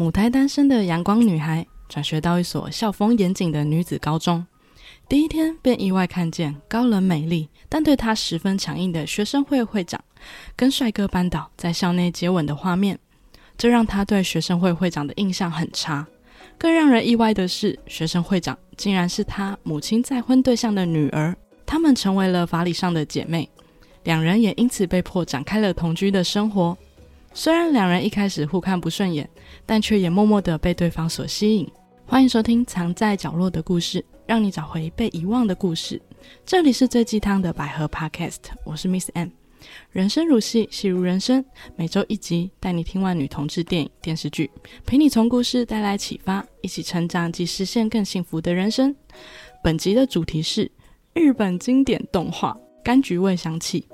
母胎单身的阳光女孩转学到一所校风严谨的女子高中，第一天便意外看见高冷美丽但对她十分强硬的学生会会长跟帅哥班导在校内接吻的画面，这让她对学生会会长的印象很差。更让人意外的是，学生会长竟然是她母亲再婚对象的女儿，他们成为了法理上的姐妹，两人也因此被迫展开了同居的生活。虽然两人一开始互看不顺眼，但却也默默的被对方所吸引。欢迎收听《藏在角落的故事》，让你找回被遗忘的故事。这里是最鸡汤的百合 Podcast，我是 Miss M。人生如戏，戏如人生，每周一集，带你听完女同志电影、电视剧，陪你从故事带来启发，一起成长及实现更幸福的人生。本集的主题是日本经典动画《柑橘味香气》。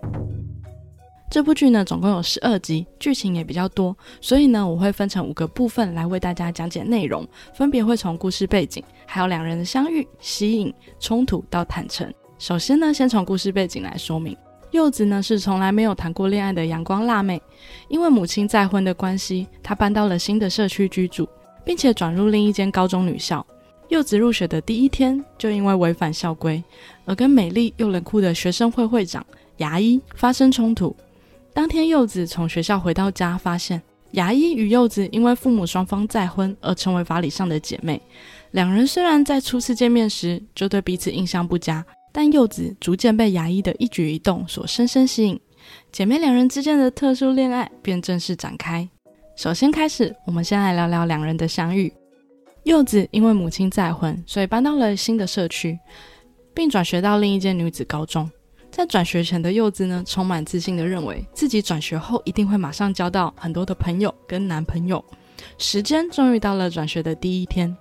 这部剧呢，总共有十二集，剧情也比较多，所以呢，我会分成五个部分来为大家讲解内容，分别会从故事背景，还有两人的相遇、吸引、冲突到坦诚。首先呢，先从故事背景来说明，柚子呢是从来没有谈过恋爱的阳光辣妹，因为母亲再婚的关系，她搬到了新的社区居住，并且转入另一间高中女校。柚子入学的第一天，就因为违反校规，而跟美丽又冷酷的学生会会长牙医发生冲突。当天，柚子从学校回到家，发现牙医与柚子因为父母双方再婚而成为法理上的姐妹。两人虽然在初次见面时就对彼此印象不佳，但柚子逐渐被牙医的一举一动所深深吸引，姐妹两人之间的特殊恋爱便正式展开。首先开始，我们先来聊聊两人的相遇。柚子因为母亲再婚，所以搬到了新的社区，并转学到另一间女子高中。在转学前的柚子呢，充满自信的认为自己转学后一定会马上交到很多的朋友跟男朋友。时间终于到了转学的第一天，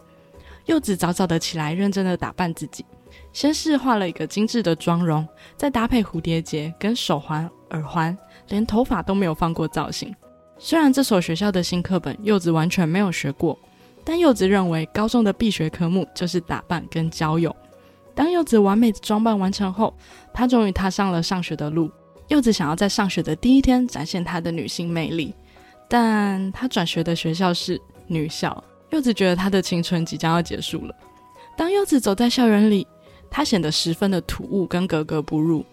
柚子早早的起来，认真的打扮自己，先是画了一个精致的妆容，再搭配蝴蝶结跟手环、耳环，连头发都没有放过造型。虽然这所学校的新课本柚子完全没有学过，但柚子认为高中的必学科目就是打扮跟交友。当柚子完美的装扮完成后，她终于踏上了上学的路。柚子想要在上学的第一天展现她的女性魅力，但她转学的学校是女校。柚子觉得她的青春即将要结束了。当柚子走在校园里，她显得十分的突兀跟格格不入，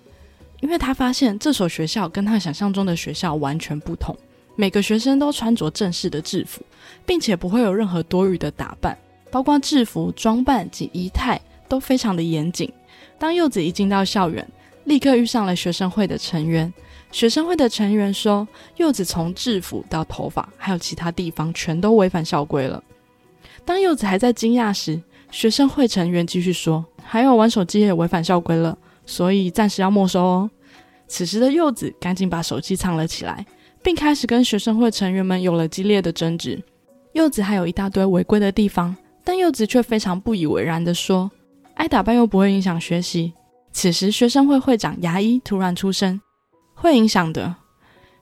因为她发现这所学校跟她想象中的学校完全不同。每个学生都穿着正式的制服，并且不会有任何多余的打扮，包括制服装扮及仪态。都非常的严谨。当柚子一进到校园，立刻遇上了学生会的成员。学生会的成员说，柚子从制服到头发，还有其他地方，全都违反校规了。当柚子还在惊讶时，学生会成员继续说，还有玩手机也违反校规了，所以暂时要没收哦。此时的柚子赶紧把手机藏了起来，并开始跟学生会成员们有了激烈的争执。柚子还有一大堆违规的地方，但柚子却非常不以为然的说。爱打扮又不会影响学习。此时，学生会会长牙医突然出声：“会影响的。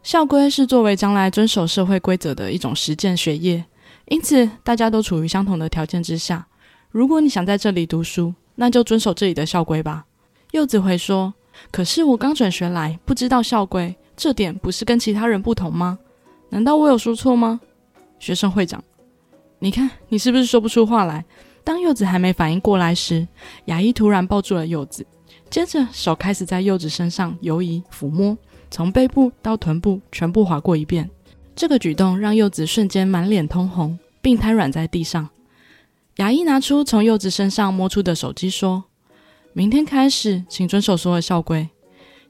校规是作为将来遵守社会规则的一种实践学业，因此大家都处于相同的条件之下。如果你想在这里读书，那就遵守这里的校规吧。”柚子回说：“可是我刚转学来，不知道校规，这点不是跟其他人不同吗？难道我有说错吗？”学生会长，你看，你是不是说不出话来？当柚子还没反应过来时，牙医突然抱住了柚子，接着手开始在柚子身上游移抚摸，从背部到臀部全部划过一遍。这个举动让柚子瞬间满脸通红，并瘫软在地上。牙医拿出从柚子身上摸出的手机，说明天开始请遵守所有校规。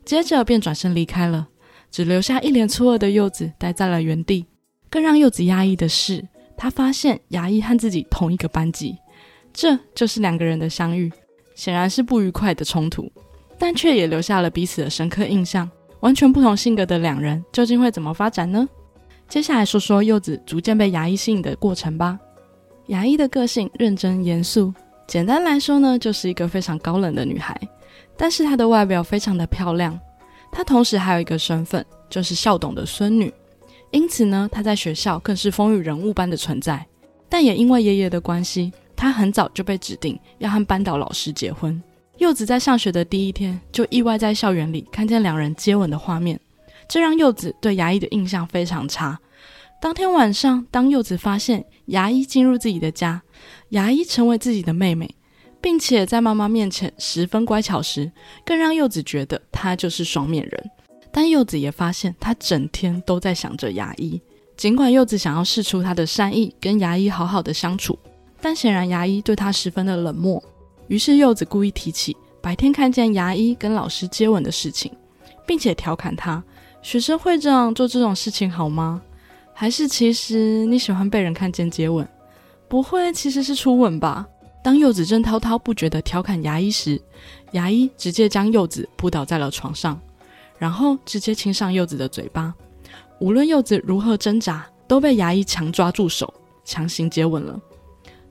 接着便转身离开了，只留下一脸错愕的柚子待在了原地。更让柚子压抑的是，他发现牙医和自己同一个班级。这就是两个人的相遇，显然是不愉快的冲突，但却也留下了彼此的深刻印象。完全不同性格的两人，究竟会怎么发展呢？接下来说说柚子逐渐被牙医吸引的过程吧。牙医的个性认真严肃，简单来说呢，就是一个非常高冷的女孩。但是她的外表非常的漂亮，她同时还有一个身份，就是校董的孙女，因此呢，她在学校更是风云人物般的存在。但也因为爷爷的关系。他很早就被指定要和班导老师结婚。柚子在上学的第一天就意外在校园里看见两人接吻的画面，这让柚子对牙医的印象非常差。当天晚上，当柚子发现牙医进入自己的家，牙医成为自己的妹妹，并且在妈妈面前十分乖巧时，更让柚子觉得她就是双面人。但柚子也发现，她整天都在想着牙医。尽管柚子想要试出她的善意，跟牙医好好的相处，但显然牙医对她十分的冷漠。于是柚子故意提起白天看见牙医跟老师接吻的事情，并且调侃他：“学生会长做这种事情好吗？还是其实你喜欢被人看见接吻？不会，其实是初吻吧？”当柚子正滔滔不绝地调侃牙医时，牙医直接将柚子扑倒在了床上，然后直接亲上柚子的嘴巴。无论柚子如何挣扎，都被牙医强抓住手，强行接吻了。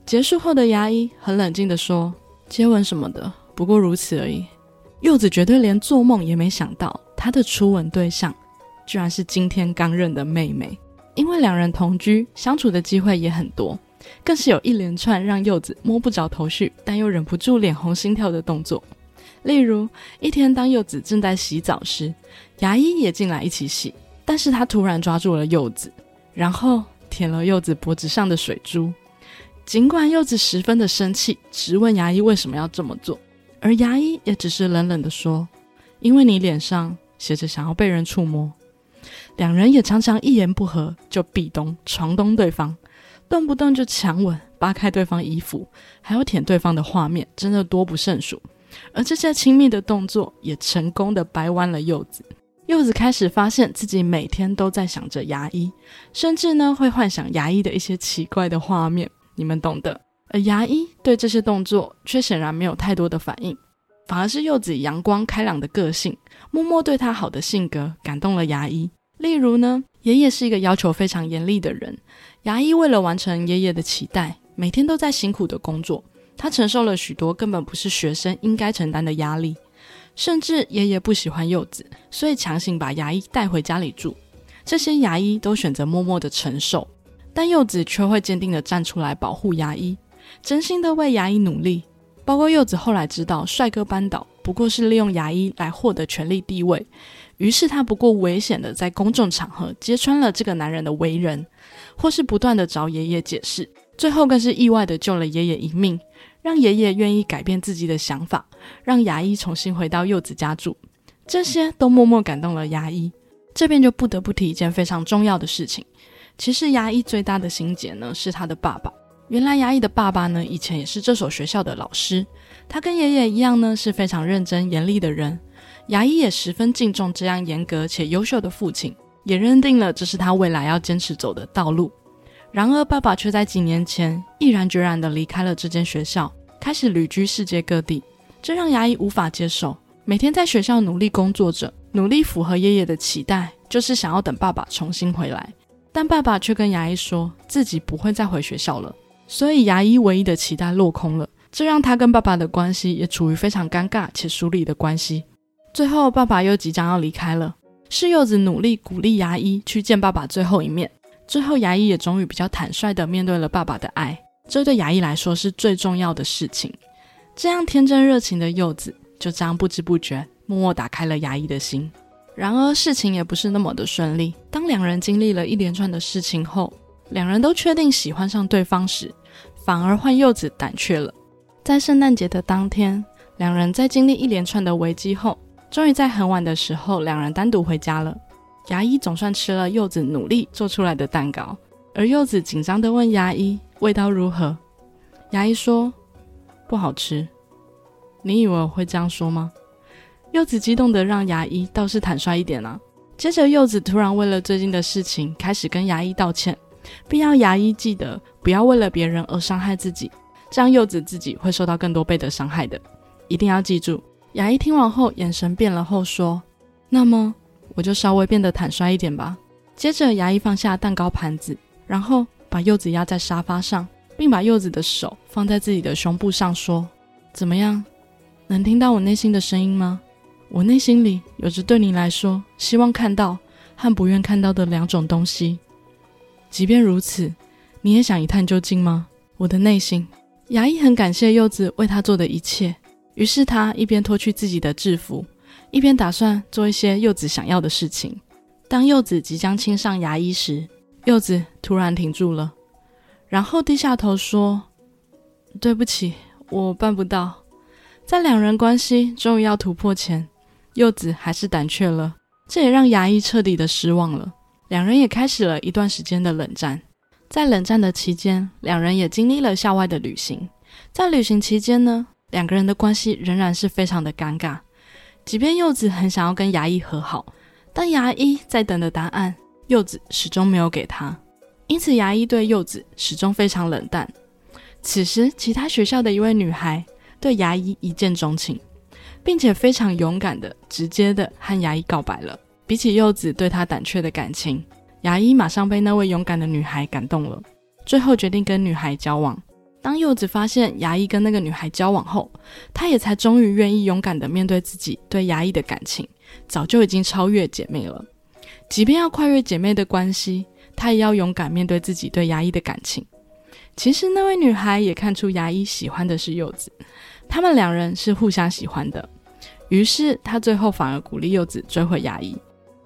结束后的牙医很冷静地说：“接吻什么的，不过如此而已。”柚子绝对连做梦也没想到，她的初吻对象居然是今天刚认的妹妹。因为两人同居，相处的机会也很多，更是有一连串让柚子摸不着头绪，但又忍不住脸红心跳的动作。例如，一天当柚子正在洗澡时，牙医也进来一起洗。但是他突然抓住了柚子，然后舔了柚子脖子上的水珠。尽管柚子十分的生气，直问牙医为什么要这么做，而牙医也只是冷冷的说：“因为你脸上写着想要被人触摸。”两人也常常一言不合就壁咚、床咚对方，动不动就强吻、扒开对方衣服，还要舔对方的画面，真的多不胜数。而这些亲密的动作也成功的掰弯了柚子。柚子开始发现自己每天都在想着牙医，甚至呢会幻想牙医的一些奇怪的画面，你们懂的。而牙医对这些动作却显然没有太多的反应，反而是柚子阳光开朗的个性，默默对他好的性格感动了牙医。例如呢，爷爷是一个要求非常严厉的人，牙医为了完成爷爷的期待，每天都在辛苦的工作，他承受了许多根本不是学生应该承担的压力。甚至爷爷不喜欢柚子，所以强行把牙医带回家里住。这些牙医都选择默默的承受，但柚子却会坚定的站出来保护牙医，真心的为牙医努力。包括柚子后来知道，帅哥班导不过是利用牙医来获得权力地位，于是他不顾危险的在公众场合揭穿了这个男人的为人，或是不断的找爷爷解释，最后更是意外的救了爷爷一命。让爷爷愿意改变自己的想法，让牙医重新回到柚子家住，这些都默默感动了牙医。这边就不得不提一件非常重要的事情。其实牙医最大的心结呢，是他的爸爸。原来牙医的爸爸呢，以前也是这所学校的老师。他跟爷爷一样呢，是非常认真严厉的人。牙医也十分敬重这样严格且优秀的父亲，也认定了这是他未来要坚持走的道路。然而，爸爸却在几年前毅然决然地离开了这间学校，开始旅居世界各地。这让牙医无法接受。每天在学校努力工作着，努力符合爷爷的期待，就是想要等爸爸重新回来。但爸爸却跟牙医说自己不会再回学校了，所以牙医唯一的期待落空了。这让他跟爸爸的关系也处于非常尴尬且疏离的关系。最后，爸爸又即将要离开了，是柚子努力鼓励牙医去见爸爸最后一面。最后，牙医也终于比较坦率地面对了爸爸的爱，这对牙医来说是最重要的事情。这样天真热情的柚子，就这样不知不觉默默打开了牙医的心。然而，事情也不是那么的顺利。当两人经历了一连串的事情后，两人都确定喜欢上对方时，反而换柚子胆怯了。在圣诞节的当天，两人在经历一连串的危机后，终于在很晚的时候，两人单独回家了。牙医总算吃了柚子努力做出来的蛋糕，而柚子紧张地问牙医味道如何。牙医说不好吃。你以为我会这样说吗？柚子激动的让牙医倒是坦率一点啊。接着柚子突然为了最近的事情开始跟牙医道歉，并要牙医记得不要为了别人而伤害自己，这样柚子自己会受到更多倍的伤害的。一定要记住。牙医听完后眼神变了后说：“那么。”我就稍微变得坦率一点吧。接着，牙医放下蛋糕盘子，然后把柚子压在沙发上，并把柚子的手放在自己的胸部上，说：“怎么样？能听到我内心的声音吗？我内心里有着对你来说希望看到和不愿看到的两种东西。即便如此，你也想一探究竟吗？我的内心。”牙医很感谢柚子为他做的一切，于是他一边脱去自己的制服。一边打算做一些柚子想要的事情。当柚子即将亲上牙医时，柚子突然停住了，然后低下头说：“对不起，我办不到。”在两人关系终于要突破前，柚子还是胆怯了，这也让牙医彻底的失望了。两人也开始了一段时间的冷战。在冷战的期间，两人也经历了校外的旅行。在旅行期间呢，两个人的关系仍然是非常的尴尬。即便柚子很想要跟牙医和好，但牙医在等的答案，柚子始终没有给他。因此，牙医对柚子始终非常冷淡。此时，其他学校的一位女孩对牙医一见钟情，并且非常勇敢的、直接的和牙医告白了。比起柚子对他胆怯的感情。牙医马上被那位勇敢的女孩感动了，最后决定跟女孩交往。当柚子发现牙医跟那个女孩交往后，她也才终于愿意勇敢的面对自己对牙医的感情，早就已经超越姐妹了。即便要跨越姐妹的关系，她也要勇敢面对自己对牙医的感情。其实那位女孩也看出牙医喜欢的是柚子，他们两人是互相喜欢的。于是他最后反而鼓励柚子追回牙医。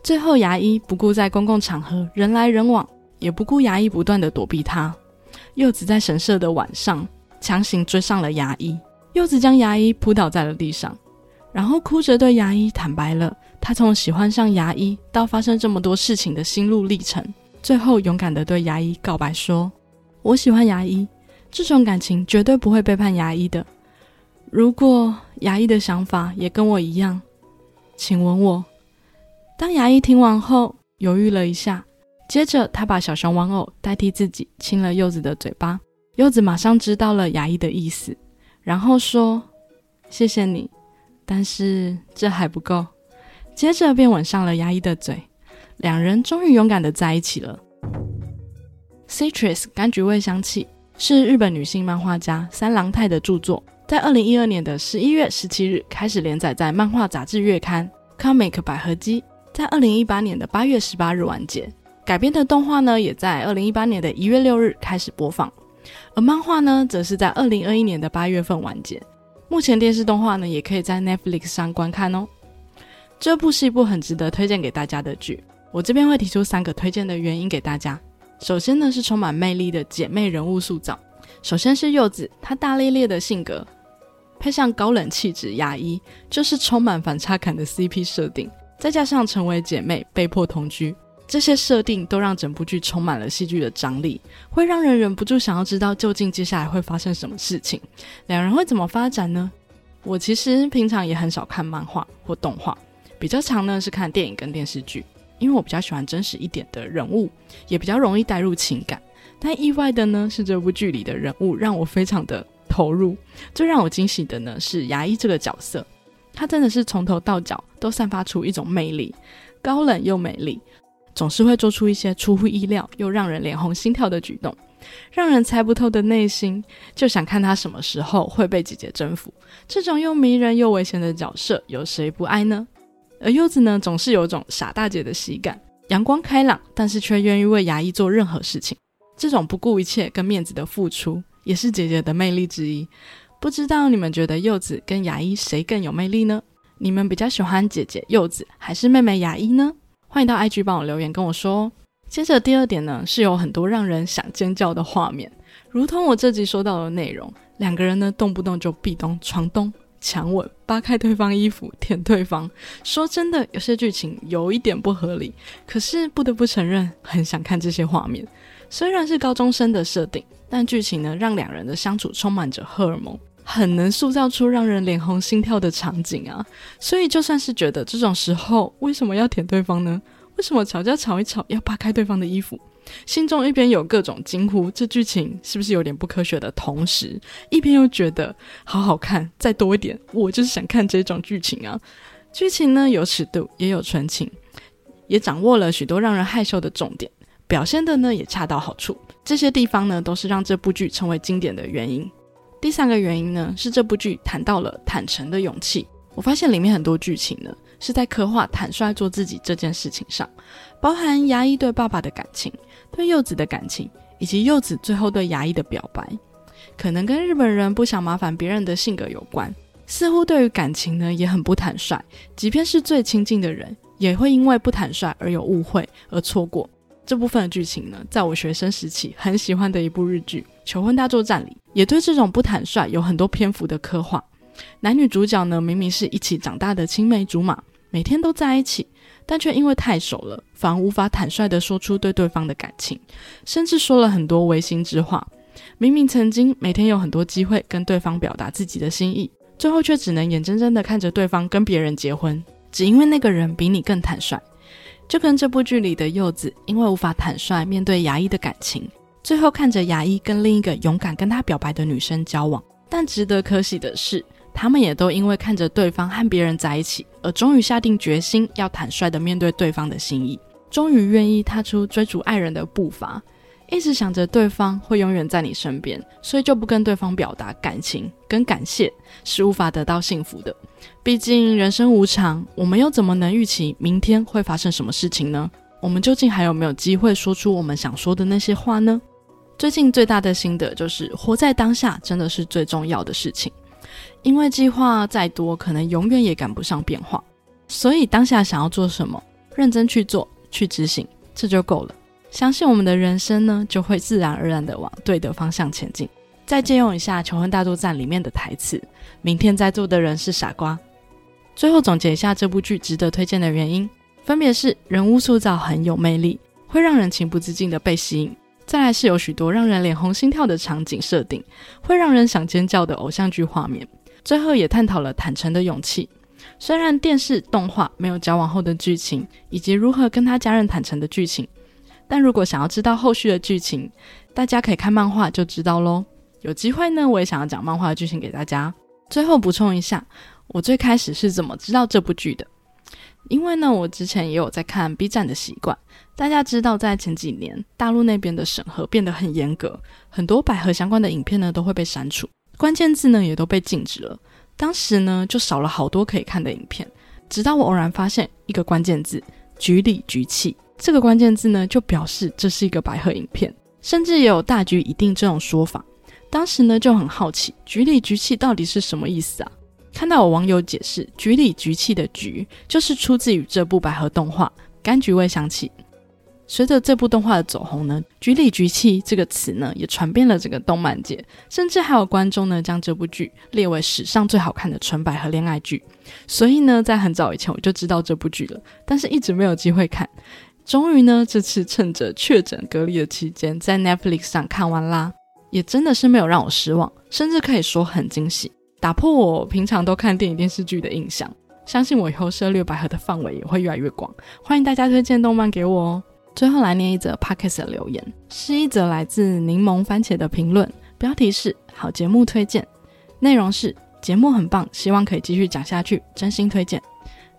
最后，牙医不顾在公共场合人来人往，也不顾牙医不断的躲避他。柚子在神社的晚上强行追上了牙医，柚子将牙医扑倒在了地上，然后哭着对牙医坦白了他从喜欢上牙医到发生这么多事情的心路历程。最后，勇敢的对牙医告白说：“我喜欢牙医，这种感情绝对不会背叛牙医的。如果牙医的想法也跟我一样，请吻我。”当牙医听完后，犹豫了一下，接着他把小熊玩偶代替自己亲了柚子的嘴巴。柚子马上知道了牙医的意思，然后说：“谢谢你，但是这还不够。”接着便吻上了牙医的嘴，两人终于勇敢的在一起了。Citrus 柑橘味香气是日本女性漫画家三郎太的著作，在二零一二年的十一月十七日开始连载在漫画杂志月刊 Comic 百合姬。在二零一八年的八月十八日完结，改编的动画呢，也在二零一八年的一月六日开始播放，而漫画呢，则是在二零二一年的八月份完结。目前电视动画呢，也可以在 Netflix 上观看哦。这部是一部很值得推荐给大家的剧，我这边会提出三个推荐的原因给大家。首先呢，是充满魅力的姐妹人物塑造。首先是柚子，她大咧咧的性格，配上高冷气质牙医，就是充满反差感的 CP 设定。再加上成为姐妹被迫同居，这些设定都让整部剧充满了戏剧的张力，会让人忍不住想要知道究竟接下来会发生什么事情，两人会怎么发展呢？我其实平常也很少看漫画或动画，比较常呢是看电影跟电视剧，因为我比较喜欢真实一点的人物，也比较容易带入情感。但意外的呢是这部剧里的人物让我非常的投入，最让我惊喜的呢是牙医这个角色。她真的是从头到脚都散发出一种魅力，高冷又美丽，总是会做出一些出乎意料又让人脸红心跳的举动，让人猜不透的内心就想看她什么时候会被姐姐征服。这种又迷人又危险的角色，有谁不爱呢？而柚子呢，总是有种傻大姐的喜感，阳光开朗，但是却愿意为牙医做任何事情。这种不顾一切跟面子的付出，也是姐姐的魅力之一。不知道你们觉得柚子跟牙医谁更有魅力呢？你们比较喜欢姐姐柚子还是妹妹牙医呢？欢迎到 IG 帮我留言跟我说。接着第二点呢，是有很多让人想尖叫的画面，如同我这集说到的内容，两个人呢动不动就壁咚、床咚、强吻、扒开对方衣服、舔对方。说真的，有些剧情有一点不合理，可是不得不承认，很想看这些画面。虽然是高中生的设定，但剧情呢让两人的相处充满着荷尔蒙。很能塑造出让人脸红心跳的场景啊！所以就算是觉得这种时候为什么要舔对方呢？为什么吵架吵一吵要扒开对方的衣服？心中一边有各种惊呼，这剧情是不是有点不科学的同时，一边又觉得好好看，再多一点，我就是想看这种剧情啊！剧情呢有尺度，也有纯情，也掌握了许多让人害羞的重点，表现的呢也恰到好处。这些地方呢都是让这部剧成为经典的原因。第三个原因呢，是这部剧谈到了坦诚的勇气。我发现里面很多剧情呢，是在刻画坦率做自己这件事情上，包含牙医对爸爸的感情、对柚子的感情，以及柚子最后对牙医的表白，可能跟日本人不想麻烦别人的性格有关。似乎对于感情呢，也很不坦率，即便是最亲近的人，也会因为不坦率而有误会而错过。这部分的剧情呢，在我学生时期很喜欢的一部日剧《求婚大作战》里，也对这种不坦率有很多篇幅的刻画。男女主角呢，明明是一起长大的青梅竹马，每天都在一起，但却因为太熟了，反而无法坦率地说出对对方的感情，甚至说了很多违心之话。明明曾经每天有很多机会跟对方表达自己的心意，最后却只能眼睁睁地看着对方跟别人结婚，只因为那个人比你更坦率。就跟这部剧里的柚子，因为无法坦率面对牙医的感情，最后看着牙医跟另一个勇敢跟他表白的女生交往。但值得可喜的是，他们也都因为看着对方和别人在一起，而终于下定决心要坦率的面对对方的心意，终于愿意踏出追逐爱人的步伐。一直想着对方会永远在你身边，所以就不跟对方表达感情跟感谢，是无法得到幸福的。毕竟人生无常，我们又怎么能预期明天会发生什么事情呢？我们究竟还有没有机会说出我们想说的那些话呢？最近最大的心得就是，活在当下真的是最重要的事情。因为计划再多，可能永远也赶不上变化，所以当下想要做什么，认真去做，去执行，这就够了。相信我们的人生呢，就会自然而然的往对的方向前进。再借用一下《求婚大作战》里面的台词：“明天在座的人是傻瓜。”最后总结一下这部剧值得推荐的原因，分别是人物塑造很有魅力，会让人情不自禁的被吸引；再来是有许多让人脸红心跳的场景设定，会让人想尖叫的偶像剧画面；最后也探讨了坦诚的勇气。虽然电视动画没有交往后的剧情，以及如何跟他家人坦诚的剧情。但如果想要知道后续的剧情，大家可以看漫画就知道喽。有机会呢，我也想要讲漫画的剧情给大家。最后补充一下，我最开始是怎么知道这部剧的？因为呢，我之前也有在看 B 站的习惯。大家知道，在前几年，大陆那边的审核变得很严格，很多百合相关的影片呢都会被删除，关键字呢也都被禁止了。当时呢，就少了好多可以看的影片。直到我偶然发现一个关键字“局里局气”。这个关键字呢，就表示这是一个百合影片，甚至也有大局已定这种说法。当时呢就很好奇，局里局气到底是什么意思啊？看到有网友解释，局里局气的局就是出自于这部百合动画《柑橘味香气》。随着这部动画的走红呢，“局里局气”这个词呢也传遍了整个动漫界，甚至还有观众呢将这部剧列为史上最好看的纯百合恋爱剧。所以呢，在很早以前我就知道这部剧了，但是一直没有机会看。终于呢，这次趁着确诊隔离的期间，在 Netflix 上看完啦，也真的是没有让我失望，甚至可以说很惊喜，打破我平常都看电影电视剧的印象。相信我以后涉猎百合的范围也会越来越广。欢迎大家推荐动漫给我哦。最后来念一则 Podcast 的留言，是一则来自柠檬番茄的评论，标题是“好节目推荐”，内容是节目很棒，希望可以继续讲下去，真心推荐。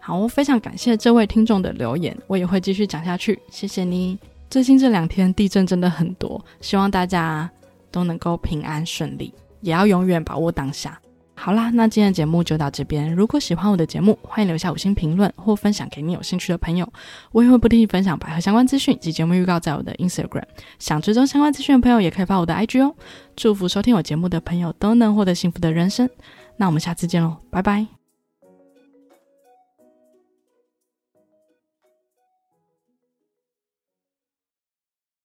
好，非常感谢这位听众的留言，我也会继续讲下去，谢谢你。最近这两天地震真的很多，希望大家都能够平安顺利，也要永远把握当下。好啦，那今天的节目就到这边。如果喜欢我的节目，欢迎留下五星评论或分享给你有兴趣的朋友。我也会不定期分享百合相关资讯及节目预告在我的 Instagram。想追踪相关资讯的朋友，也可以发我的 IG 哦。祝福收听我节目的朋友都能获得幸福的人生。那我们下次见喽，拜拜。